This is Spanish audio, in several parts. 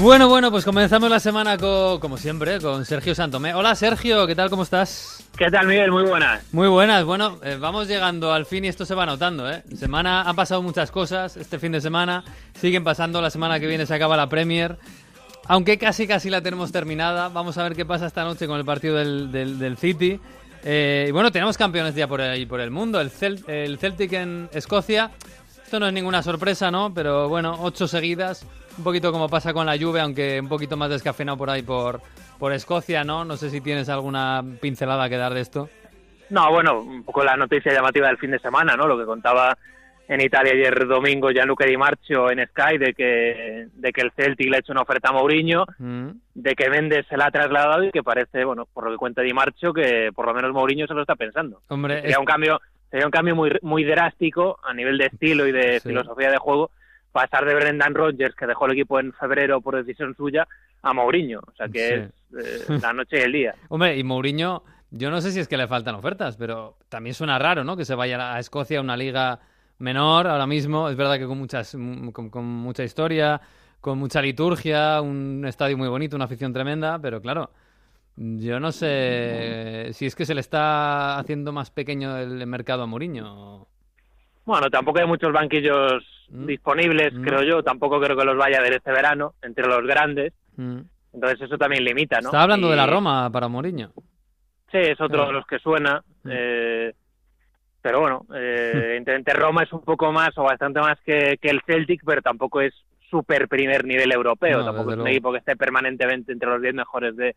Bueno, bueno, pues comenzamos la semana con, como siempre, con Sergio Santomé. Hola Sergio, ¿qué tal? ¿Cómo estás? ¿Qué tal, Miguel? Muy buenas. Muy buenas. Bueno, eh, vamos llegando al fin y esto se va notando, ¿eh? Semana, han pasado muchas cosas este fin de semana, siguen pasando, la semana que viene se acaba la Premier. Aunque casi casi la tenemos terminada, vamos a ver qué pasa esta noche con el partido del, del, City. Eh, y bueno, tenemos campeones ya por ahí por el mundo. El, el Celtic en Escocia. Esto no es ninguna sorpresa, ¿no? Pero bueno, ocho seguidas un poquito como pasa con la lluvia, aunque un poquito más descafeinado por ahí por, por Escocia, ¿no? No sé si tienes alguna pincelada que dar de esto. No, bueno, un poco la noticia llamativa del fin de semana, ¿no? Lo que contaba en Italia ayer domingo Gianluca Di Marcio en Sky de que, de que el Celtic le ha hecho una oferta a Mourinho, mm. de que Méndez se la ha trasladado y que parece, bueno, por lo que cuenta Di Marcio, que por lo menos Mourinho se lo está pensando. Hombre, sería un cambio sería un cambio muy muy drástico a nivel de estilo y de filosofía de juego pasar de Brendan Rodgers, que dejó el equipo en febrero por decisión suya, a Mourinho. O sea que es eh, la noche y el día. Hombre, y Mourinho, yo no sé si es que le faltan ofertas, pero también suena raro, ¿no? Que se vaya a Escocia, a una liga menor ahora mismo. Es verdad que con, muchas, con, mucha historia, con mucha liturgia, un estadio muy bonito, una afición tremenda, pero claro. Yo no sé si es que se le está haciendo más pequeño el mercado a Mourinho. Bueno, tampoco hay muchos banquillos mm. disponibles, mm. creo yo. Tampoco creo que los vaya a ver este verano entre los grandes. Mm. Entonces eso también limita, ¿no? Está hablando de la Roma para Mourinho. Sí, es otro de los que suena. Eh, pero bueno, eh, Roma es un poco más o bastante más que, el Celtic, pero tampoco es súper primer nivel europeo. tampoco es un equipo que esté permanentemente entre los 10 mejores de,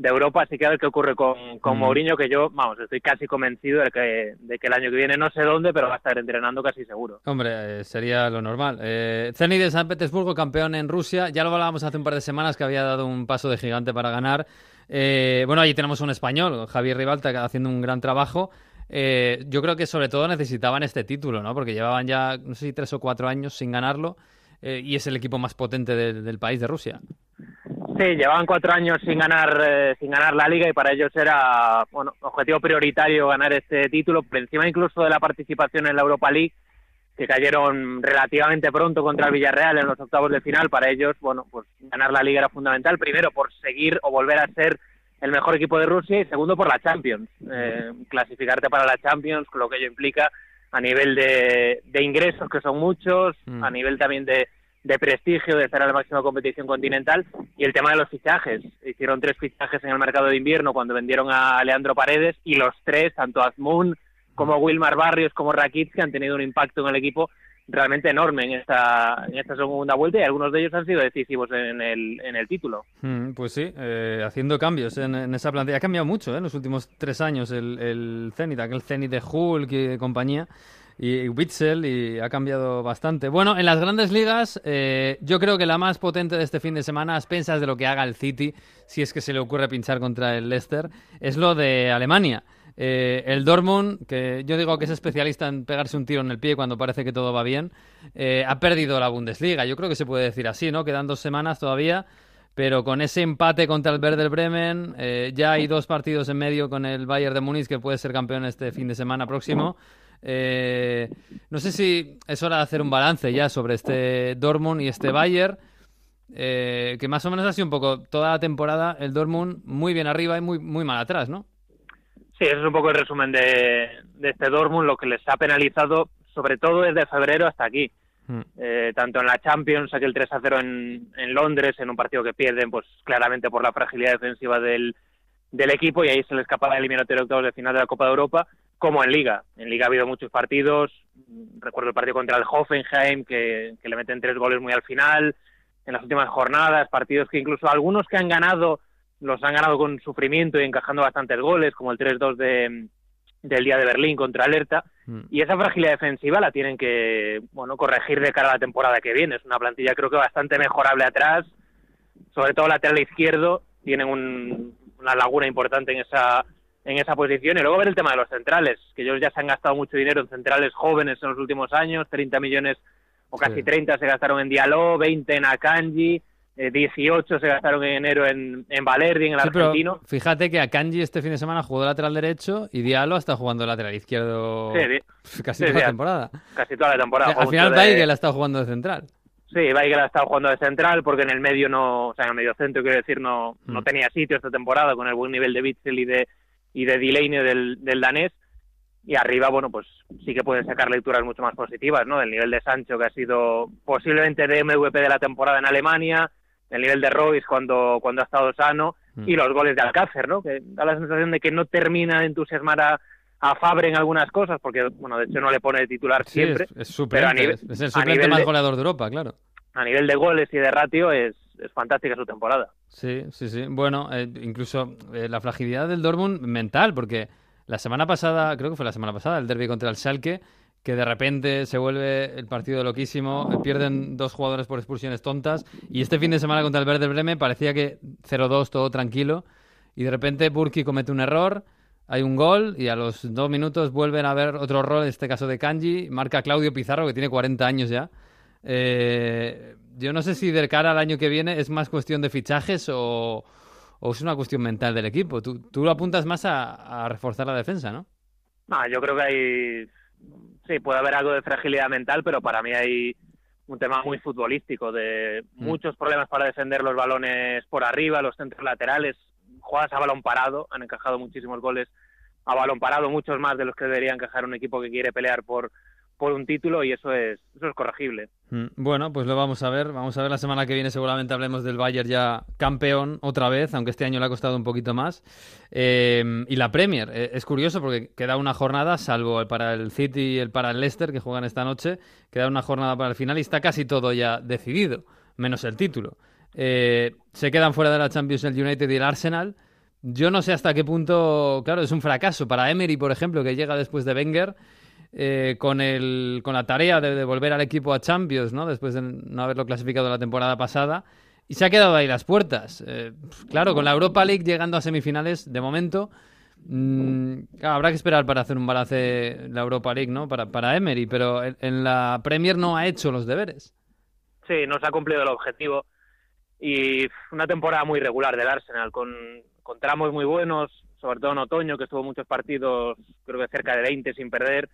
de Europa, así que a ver qué ocurre con, con mm. Mourinho, que yo, vamos, estoy casi convencido de que, de que el año que viene no sé dónde, pero va a estar entrenando casi seguro. Hombre, eh, sería lo normal. Eh, Zenit de San Petersburgo, campeón en Rusia, ya lo hablábamos hace un par de semanas que había dado un paso de gigante para ganar. Eh, bueno, ahí tenemos un español, Javier Rivalta, haciendo un gran trabajo. Eh, yo creo que sobre todo necesitaban este título, ¿no? Porque llevaban ya, no sé si tres o cuatro años sin ganarlo y es el equipo más potente del país, de Rusia. Sí, llevaban cuatro años sin ganar eh, sin ganar la liga y para ellos era bueno objetivo prioritario ganar este título, por encima incluso de la participación en la Europa League, que cayeron relativamente pronto contra el Villarreal en los octavos de final. Para ellos, bueno, pues ganar la liga era fundamental, primero por seguir o volver a ser el mejor equipo de Rusia y segundo por la Champions, eh, clasificarte para la Champions, con lo que ello implica a nivel de, de ingresos, que son muchos, mm. a nivel también de de prestigio de estar en la máxima competición continental y el tema de los fichajes. Hicieron tres fichajes en el mercado de invierno cuando vendieron a Leandro Paredes y los tres, tanto Azmoun como Wilmar Barrios como Rakit, que han tenido un impacto en el equipo realmente enorme en esta, en esta segunda vuelta y algunos de ellos han sido decisivos en el, en el título. Mm, pues sí, eh, haciendo cambios en, esa plantilla. Ha cambiado mucho ¿eh? en los últimos tres años el, el Zenit, aquel Zenit de Hulk y compañía y Witzel y ha cambiado bastante. Bueno, en las grandes ligas, eh, yo creo que la más potente de este fin de semana, a expensas de lo que haga el City, si es que se le ocurre pinchar contra el Leicester, es lo de Alemania. Eh, el Dortmund, que yo digo que es especialista en pegarse un tiro en el pie cuando parece que todo va bien, eh, ha perdido la Bundesliga. Yo creo que se puede decir así, ¿no? Quedan dos semanas todavía, pero con ese empate contra el Werder Bremen, ya hay dos partidos en medio con el Bayern de Múnich que puede ser campeón este fin de semana próximo. Eh, no sé si es hora de hacer un balance ya sobre este Dortmund y este Bayern, eh, que más o menos ha sido un poco toda la temporada el Dortmund muy bien arriba y muy, muy mal atrás, ¿no? Sí, ese es un poco el resumen de, este Dortmund, lo que les ha penalizado, sobre todo desde febrero hasta aquí. Hmm. Eh, tanto en la Champions, aquel 3 a 0 en, en Londres, en un partido que pierden, pues claramente por la fragilidad defensiva del, del equipo y ahí se le escapa la eliminatoria octavos de final de la Copa de Europa, como en Liga. En Liga ha habido muchos partidos, recuerdo el partido contra el Hoffenheim, que, le meten tres goles muy al final, en las últimas jornadas, partidos que incluso algunos que han ganado, los han ganado con sufrimiento y encajando bastantes goles, como el 3-2 de, del día de Berlín contra Alerta, mm. y esa fragilidad defensiva la tienen que, bueno, corregir de cara a la temporada que viene. Es una plantilla creo que bastante mejorable atrás, sobre todo lateral izquierdo, tienen un, una laguna importante en esa en esa posición y luego ver el tema de los centrales, que ellos ya se han gastado mucho dinero en centrales jóvenes en los últimos años, 30 millones o casi 30 se gastaron en Diallo, 20 en Akanji, 18 eh, se gastaron en enero en, en Valerdi, en el argentino. fíjate que Akanji este fin de semana jugó de lateral derecho y Diallo está jugando de lateral izquierdo casi toda la temporada. Casi toda la temporada. al final Weigel ha estado jugando de central. Sí, Weigel ha estado jugando de central porque en el medio no, o sea, en el medio centro quiero decir, no, no mm. tenía sitio esta temporada con el buen nivel de Bitzel y de, y de Delaney del, del danés. Y arriba, bueno, pues sí que pueden sacar lecturas mucho más positivas, ¿no? Del nivel de Sancho, que ha sido posiblemente de MVP de la temporada en Alemania, el nivel de Royce cuando, cuando ha estado sano, mm. y los goles de Alcácer, ¿no? Que da la sensación de que no termina de entusiasmar a, a Fabre en algunas cosas, porque, bueno, de hecho no le pone de titular siempre. Es, es, el suplente más goleador de Europa, claro. A nivel de goles y de ratio es, es fantástica su temporada. Sí, sí, sí. Bueno, eh, incluso eh, la fragilidad del Dortmund mental, porque la semana pasada, creo que fue la semana pasada, el derby contra el Schalke, que de repente se vuelve el partido loquísimo, pierden dos jugadores por expulsiones tontas, y este fin de semana contra el Werder Bremen parecía que 0-2, todo tranquilo, y de repente Burki comete un error, hay un gol y a los dos minutos vuelven a ver otro rol, en este caso de Kanji, marca Claudio Pizarro, que tiene 40 años ya. Eh, yo no sé si de cara al año que viene es más cuestión de fichajes o, es una cuestión mental del equipo. Tú, tú lo apuntas más a, reforzar la defensa, ¿no? No, yo creo que hay... Sí, puede haber algo de fragilidad mental, pero para mí hay un tema muy futbolístico, de mm. muchos problemas para defender los balones por arriba, los centros laterales jugadas a balón parado, han encajado muchísimos goles a balón parado, muchos más de los que debería encajar un equipo que quiere pelear por, por un título y eso es, eso es corregible. Mm, bueno, pues lo vamos a ver. Vamos a ver la semana que viene, seguramente hablemos del Bayern ya campeón otra vez, aunque este año le ha costado un poquito más. Eh, y la Premier, eh, es curioso porque queda una jornada, salvo para el City y el para el Leicester que juegan esta noche, queda una jornada para el final y está casi todo ya decidido, menos el título. Eh, se quedan fuera de la Champions el United y el Arsenal. Yo no sé hasta qué punto, claro, es un fracaso para Emery, por ejemplo, que llega después de Wenger. Eh, con, el, con la tarea de devolver al equipo a Champions, ¿no? Después de no haberlo clasificado la temporada pasada. Y se ha quedado ahí las puertas. Eh, claro, con la Europa League llegando a semifinales, de momento, mm, habrá que esperar para hacer un balance la Europa League, ¿no? Para, para Emery, pero en, la Premier no ha hecho los deberes. Sí, no se ha cumplido el objetivo y una temporada muy regular del Arsenal, con, con tramos muy buenos, sobre todo en otoño, que estuvo muchos partidos, creo que cerca de 20 sin perder,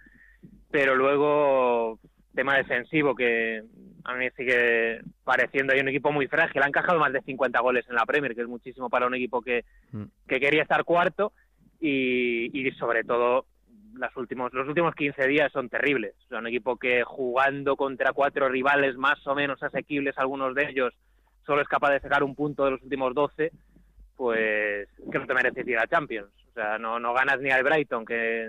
pero luego tema defensivo que a mí sigue pareciendo hay un equipo muy frágil, ha encajado más de 50 goles en la Premier, que es muchísimo para un equipo que, mm. que quería estar cuarto y, y sobre todo las últimos, los últimos 15 días son terribles. O sea, un equipo que jugando contra cuatro rivales más o menos asequibles, algunos de ellos, solo es capaz de sacar un punto de los últimos 12, pues que no te mereces ir a Champions. O sea, no, no ganas ni al Brighton, que,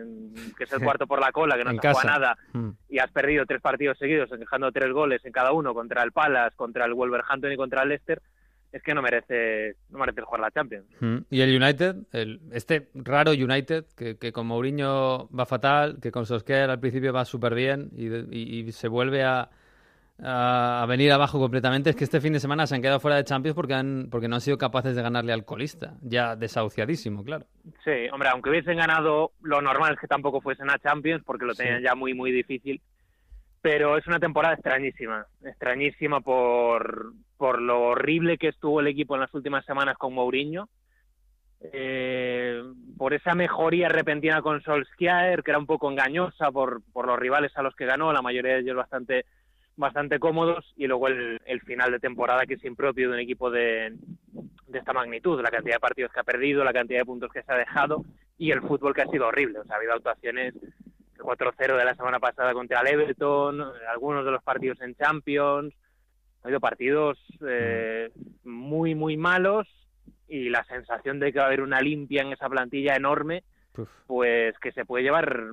es el cuarto por la cola, que no te juega nada, mm. y has perdido tres partidos seguidos, encajando tres goles en cada uno contra el Palace, contra el Wolverhampton y contra el Leicester, es que no merece no merece jugar la Champions. Mm. Y el United, el, este raro United, que, que, con Mourinho va fatal, que con Solskjaer al principio va súper bien y se vuelve a a, venir abajo completamente es que este fin de semana se han quedado fuera de Champions porque, han, porque no han sido capaces de ganarle al colista, ya desahuciadísimo, claro. Sí, hombre, aunque hubiesen ganado, lo normal es que tampoco fuesen a Champions porque lo tenían ya muy, muy difícil. Pero es una temporada extrañísima, extrañísima por, por lo horrible que estuvo el equipo en las últimas semanas con Mourinho. Eh, por esa mejoría repentina con Solskjaer, que era un poco engañosa por, por los rivales a los que ganó, la mayoría de ellos bastante bastante cómodos y luego el, el, final de temporada que es impropio de un equipo de, de, esta magnitud, la cantidad de partidos que ha perdido, la cantidad de puntos que se ha dejado y el fútbol que ha sido horrible. O sea, ha habido actuaciones, el 4-0 de la semana pasada contra el Everton, algunos de los partidos en Champions, ha habido partidos eh, muy, muy malos y la sensación de que va a haber una limpia en esa plantilla enorme, pues que se puede llevar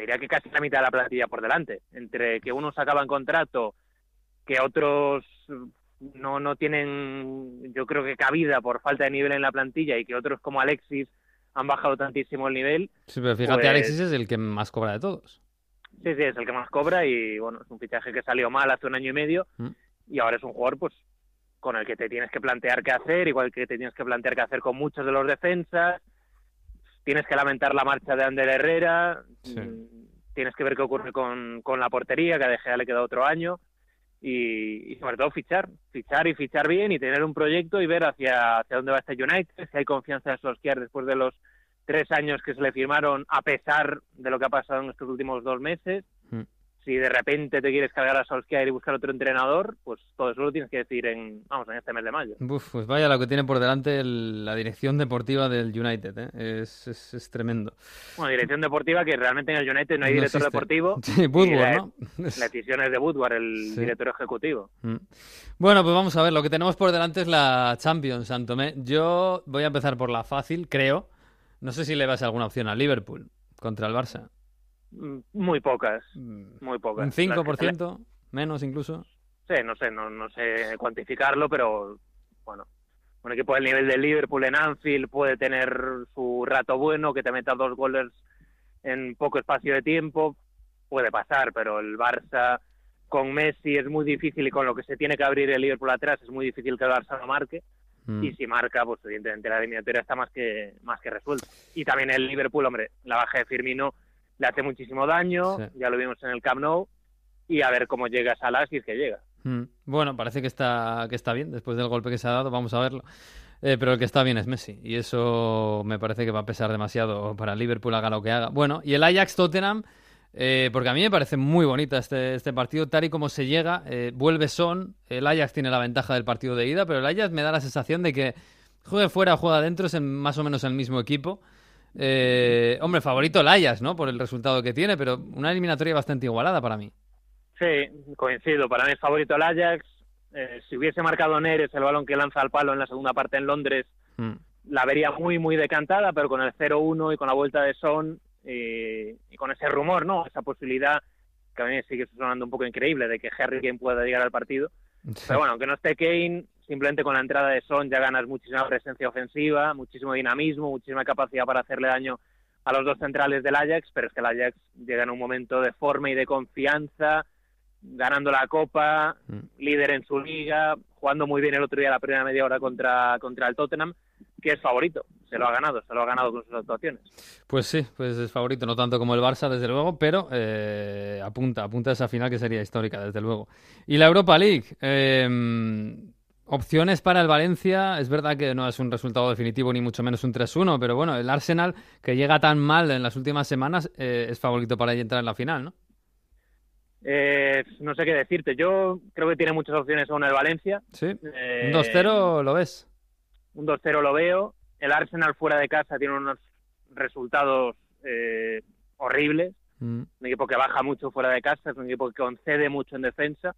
te diría que casi la mitad de la plantilla por delante, entre que unos acaban contrato, que otros no, no tienen, yo creo que cabida por falta de nivel en la plantilla y que otros como Alexis han bajado tantísimo el nivel. Sí, pero fíjate, pues Alexis es el que más cobra de todos. Sí, sí, es el que más cobra y bueno, es un fichaje que salió mal hace un año y medio mm. y ahora es un jugador pues con el que te tienes que plantear qué hacer, igual que te tienes que plantear qué hacer con muchos de los defensas, tienes que lamentar la marcha de Ander Herrera, mm, tienes que ver qué ocurre con, con la portería, que a De Gea le queda otro año, y, sobre todo fichar, fichar y fichar bien y tener un proyecto y ver hacia, hacia dónde va este United, si hay confianza en Solskjaer después de los tres años que se le firmaron, a pesar de lo que ha pasado en estos últimos dos meses. Si de repente te quieres cargar a Solskjaer y buscar otro entrenador, pues todo eso lo tienes que decir en, vamos, en este mes de mayo. pues vaya lo que tiene por delante la dirección deportiva del United, ¿eh? es, es, tremendo. Bueno, dirección deportiva que realmente en el United no hay director deportivo. Sí, Woodward, ¿no? La decisión es de Woodward, el director ejecutivo. Mm. Bueno, pues vamos a ver, lo que tenemos por delante es la Champions, Santomé. Yo voy a empezar por la fácil, creo. No sé si le vas alguna opción a Liverpool contra el Barça. Mm, muy pocas, mm. muy pocas. ¿Un 5%? ¿Menos incluso? Sí, no sé, no, no sé cuantificarlo, pero bueno, un equipo del nivel de Liverpool en Anfield puede tener su rato bueno, que te meta dos goles en poco espacio de tiempo, puede pasar, pero el Barça con Messi es muy difícil y con lo que se tiene que abrir el Liverpool atrás es muy difícil que el Barça lo marque. Mm. Y si marca, pues evidentemente la eliminatoria está más que, más que resuelta. Y también el Liverpool, hombre, la baja de Firmino le hace muchísimo daño, ya lo vimos en el Camp Nou, y a ver cómo llega Salah si es que llega. Mm. Bueno, parece que está, que está bien después del golpe que se ha dado, vamos a verlo. Eh, pero el que está bien es Messi, y eso me parece que va a pesar demasiado para Liverpool, haga lo que haga. Bueno, y el Ajax-Tottenham, eh, porque a mí me parece muy bonita este, este partido, tal y como se llega, eh, vuelve Son, el Ajax tiene la ventaja del partido de ida, pero el Ajax me da la sensación de que juegue fuera o juega adentro, es más o menos el mismo equipo. Eh, hombre, favorito Layas, ¿no? Por el resultado que tiene, pero una eliminatoria bastante igualada para mí. Sí, coincido. Para mí es favorito el Ajax. Eh, si hubiese marcado Neres el balón que lanza al palo en la segunda parte en Londres, mm. la vería muy, muy decantada, pero con el 0-1 y con la vuelta de Son y, con ese rumor, ¿no? Esa posibilidad que a mí sigue sonando un poco increíble de que Harry Kane pueda llegar al partido. Pero bueno, aunque no esté Kane, simplemente con la entrada de Son ya ganas muchísima presencia ofensiva, muchísimo dinamismo, muchísima capacidad para hacerle daño a los dos centrales del Ajax, pero es que el Ajax llega en un momento de forma y de confianza, ganando la Copa, mm. líder en su liga, jugando muy bien el otro día la primera media hora contra, contra el Tottenham, que es favorito, se lo ha ganado, se lo ha ganado con sus actuaciones. Pues sí, pues es favorito, no tanto como el Barça, desde luego, pero eh, apunta, apunta a esa final que sería histórica, desde luego. Y la Europa League, eh, Opciones para el Valencia, es verdad que no es un resultado definitivo ni mucho menos un 3-1, pero bueno, el Arsenal que llega tan mal en las últimas semanas eh, es favorito para entrar en la final, ¿no? Eh, no sé qué decirte, yo creo que tiene muchas opciones aún el Valencia. Sí, eh, un 2-0 lo ves. Un 2-0 lo veo, el Arsenal fuera de casa tiene unos resultados horribles, mm. un equipo que baja mucho fuera de casa, es un equipo que concede mucho en defensa,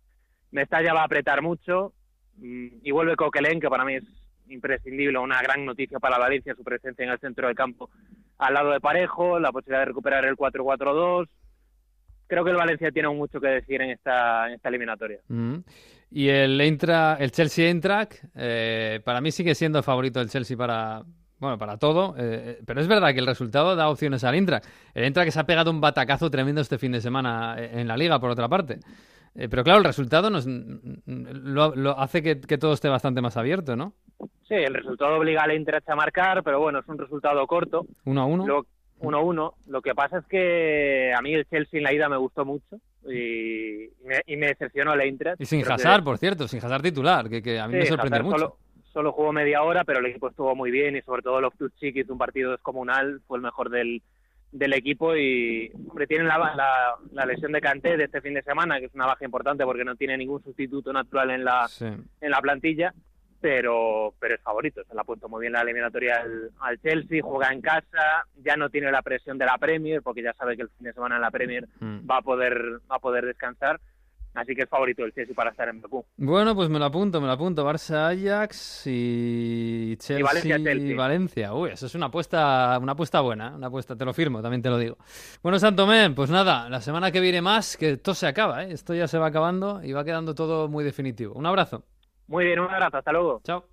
Mestalla va a apretar mucho, y vuelve Coquelin, que para mí es imprescindible, una gran noticia para Valencia, su presencia en el centro del campo al lado de Parejo, la posibilidad de recuperar el 4-4-2. Creo que el Valencia tiene mucho que decir en esta, esta eliminatoria. Mm. Y el, el Chelsea Eintracht, eh, para mí sigue siendo el favorito del Chelsea para, bueno, para todo, eh, pero es verdad que el resultado da opciones al Eintracht. El Eintracht que se ha pegado un batacazo tremendo este fin de semana en la Liga, por otra parte. Eh, pero claro, el resultado nos, lo, hace que, todo esté bastante más abierto, ¿no? Sí, el resultado obliga al Inter a marcar, pero bueno, es un resultado corto. 1 a 1. 1 a 1. Lo que pasa es que a mí el Chelsea en la ida me gustó mucho y, me, decepcionó el Inter. Y sin Hazard, por cierto, sin Hazard titular, que, a mí me sorprende mucho. Solo, solo, jugó media hora, pero el equipo estuvo muy bien y sobre todo Loftus Cheek hizo un partido descomunal, fue el mejor del, del equipo y hombre, tienen la, la, lesión de Canté de este fin de semana, que es una baja importante porque no tiene ningún sustituto natural en la, en la plantilla, pero, pero es favorito, se le ha puesto muy bien la eliminatoria al, al, Chelsea, juega en casa, ya no tiene la presión de la Premier, porque ya sabe que el fin de semana en la Premier mm. va a poder, va a poder descansar Así que es favorito el Chelsea para estar en Bakú. Bueno, pues me lo apunto, me lo apunto. Barça, Ajax y Chelsea y Valencia, Chelsea. Valencia. Uy, eso es una apuesta, una apuesta buena, una apuesta, te lo firmo, también te lo digo. Bueno, Santomé, pues nada, la semana que viene más, que esto se acaba, ¿eh? esto ya se va acabando y va quedando todo muy definitivo. Un abrazo. Muy bien, un abrazo, hasta luego. Chao.